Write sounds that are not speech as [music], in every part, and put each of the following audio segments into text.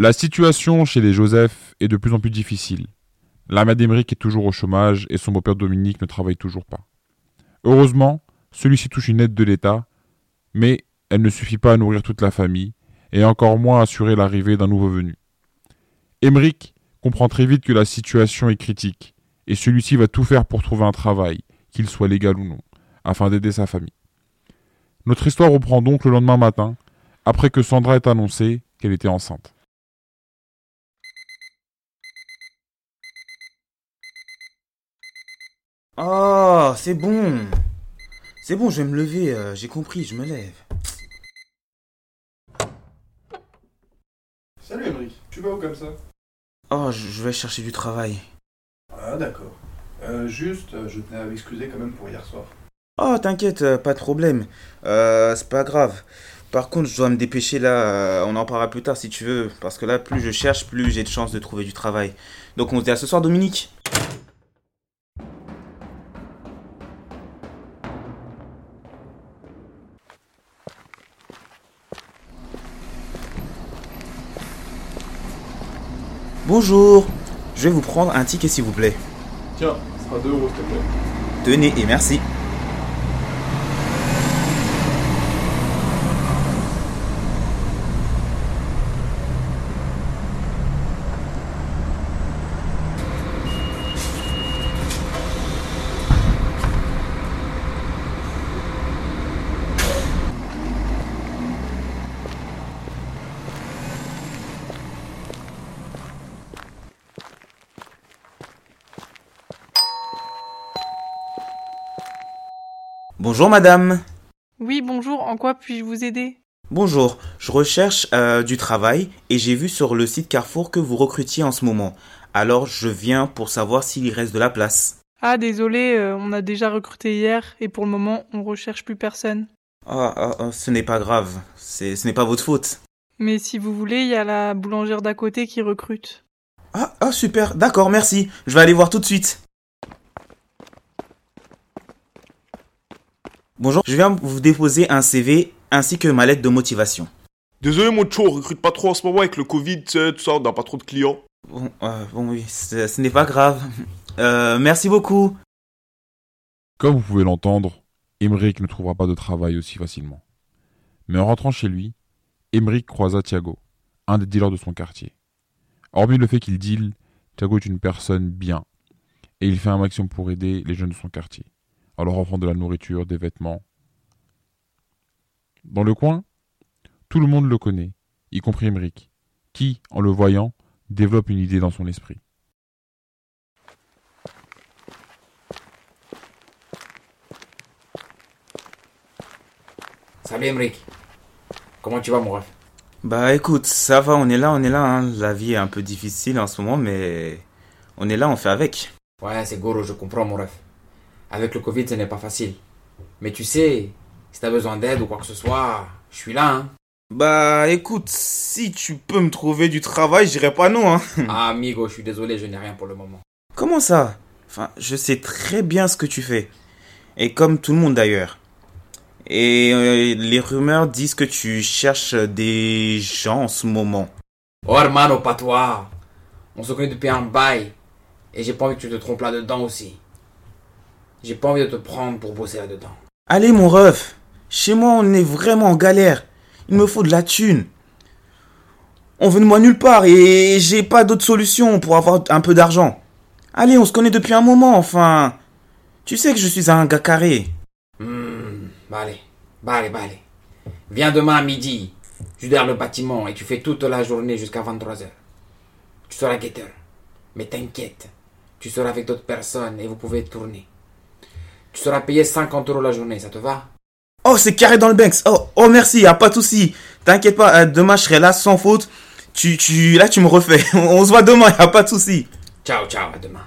La situation chez les Joseph est de plus en plus difficile. La mère d'Emeric est toujours au chômage et son beau-père Dominique ne travaille toujours pas. Heureusement, celui-ci touche une aide de l'État, mais elle ne suffit pas à nourrir toute la famille et encore moins à assurer l'arrivée d'un nouveau venu. Emeric comprend très vite que la situation est critique et celui-ci va tout faire pour trouver un travail, qu'il soit légal ou non, afin d'aider sa famille. Notre histoire reprend donc le lendemain matin, après que Sandra ait annoncé qu'elle était enceinte. Oh, c'est bon. C'est bon, je vais me lever, euh, j'ai compris, je me lève. Salut Emmerich, tu vas où comme ça? Oh, je je vais chercher du travail. Ah d'accord. Euh, juste, euh, je tenais à m'excuser quand même pour hier soir. Oh, t'inquiète, euh, pas de problème. Euh, c'est pas grave. Par contre, je dois me dépêcher là, euh, on en parlera plus tard si tu veux, parce que là, plus je cherche, plus j'ai de chances de trouver du travail. Donc on se dit à ce soir, Dominique Bonjour, je vais vous prendre un ticket s'il vous plaît. Tiens, ce sera 2 euros s'il te plaît. Tenez et merci. Bonjour madame. Oui, bonjour, en quoi puis-je vous aider? Bonjour, je recherche euh, du travail et j'ai vu sur le site Carrefour que vous recrutiez en ce moment. Alors je viens pour savoir s'il y reste de la place. Ah, désolé, euh, on a déjà recruté hier et pour le moment, on recherche plus personne. Ah, ah, ah, ce n'est pas grave, c'est, ce n'est pas votre faute. Mais si vous voulez, il y a la boulangère d'à côté qui recrute. Ah, ah super, d'accord, merci. Je vais aller voir tout de suite. Bonjour, je viens vous déposer un CV ainsi que ma lettre de motivation. Désolé mon chou, on recrute pas trop en ce moment avec le Covid, tu sais, tout ça, on n'a pas trop de clients. Bon, euh, bon oui, ce, ce n'est pas grave. [laughs] Euh, merci beaucoup. Comme vous pouvez l'entendre, Emeric ne trouvera pas de travail aussi facilement. Mais en rentrant chez lui, Emeric croisa Thiago, un des dealers de son quartier. Hormis le fait qu'il deal, Thiago est une personne bien, et il fait un maximum pour aider les jeunes de son quartier, en leur offrant de la nourriture, des vêtements. Dans le coin, tout le monde le connaît, y compris Emeric, qui, en le voyant, développe une idée dans son esprit. Salut Emric. Comment tu vas mon ref? Bah écoute, ça va, on est là, on est là. hein. La vie est un peu difficile en ce moment, mais on est là, on fait avec. Ouais, c'est Goro, je comprends mon ref. Avec le Covid, ce n'est pas facile. Mais tu sais, si t'as besoin d'aide ou quoi que ce soit, je suis là, hein. Bah écoute, si tu peux me trouver du travail, j'irai pas non. Hein. Ah, amigo, je suis désolé, je n'ai rien pour le moment. Comment ça? Enfin, je sais très bien ce que tu fais. Et comme tout le monde d'ailleurs. Et euh, les rumeurs disent que tu cherches des gens en ce moment. Oh hermano, pas toi. On se connaît depuis un bail. Et j'ai pas envie que tu te trompes là-dedans aussi. J'ai pas envie de te prendre pour bosser là-dedans. Allez mon ref, chez moi on est vraiment en galère. Il me faut de la thune. On veut de moi nulle part et j'ai pas d'autre solution pour avoir un peu d'argent. Allez, on se connaît depuis un moment, enfin. Tu sais que je suis un gars carré. Hmm, bah allez, bah allez, bah allez. Viens demain à midi. Je derrière le bâtiment et tu fais toute la journée jusqu'à 23h. Tu seras guetteur. Mais t'inquiète, tu seras avec d'autres personnes et vous pouvez tourner. Tu seras payé 50 euros la journée, ça te va? Oh, c'est carré dans le Banks. Oh, oh merci, y a pas de souci. T'inquiète pas, euh, demain je serai là sans faute. Tu, tu, là tu me refais. [laughs] On se voit demain, y a pas de souci. Ciao, ciao, à demain.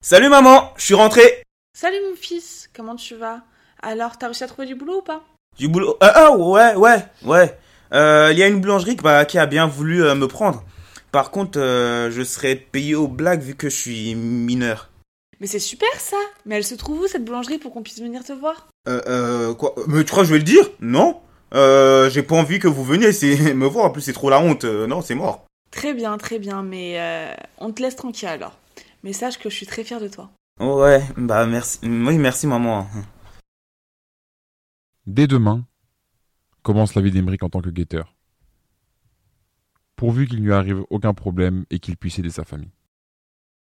Salut maman, je suis rentré. Salut mon fils, comment tu vas? Alors, t'as réussi à trouver du boulot ou pas? Du boulot. Euh, ah ouais, ouais, ouais. Euh, Il y a une boulangerie bah, qui a bien voulu euh, me prendre. Par contre, euh, je serai payé au blague vu que je suis mineur. Mais c'est super ça Mais elle se trouve où cette boulangerie pour qu'on puisse venir te voir? Euh, euh, quoi? Mais tu crois que je vais le dire? Non Euh, j'ai pas envie que vous veniez, c'est [laughs] me voir, en plus c'est trop la honte, Euh, non, c'est mort. Très bien, très bien, mais euh, on te laisse tranquille alors. Mais sache que je suis très fière de toi. Ouais, bah merci, oui, merci maman. Dès demain, commence la vie d'Emeric en tant que guetteur. Pourvu qu'il ne lui arrive aucun problème et qu'il puisse aider sa famille.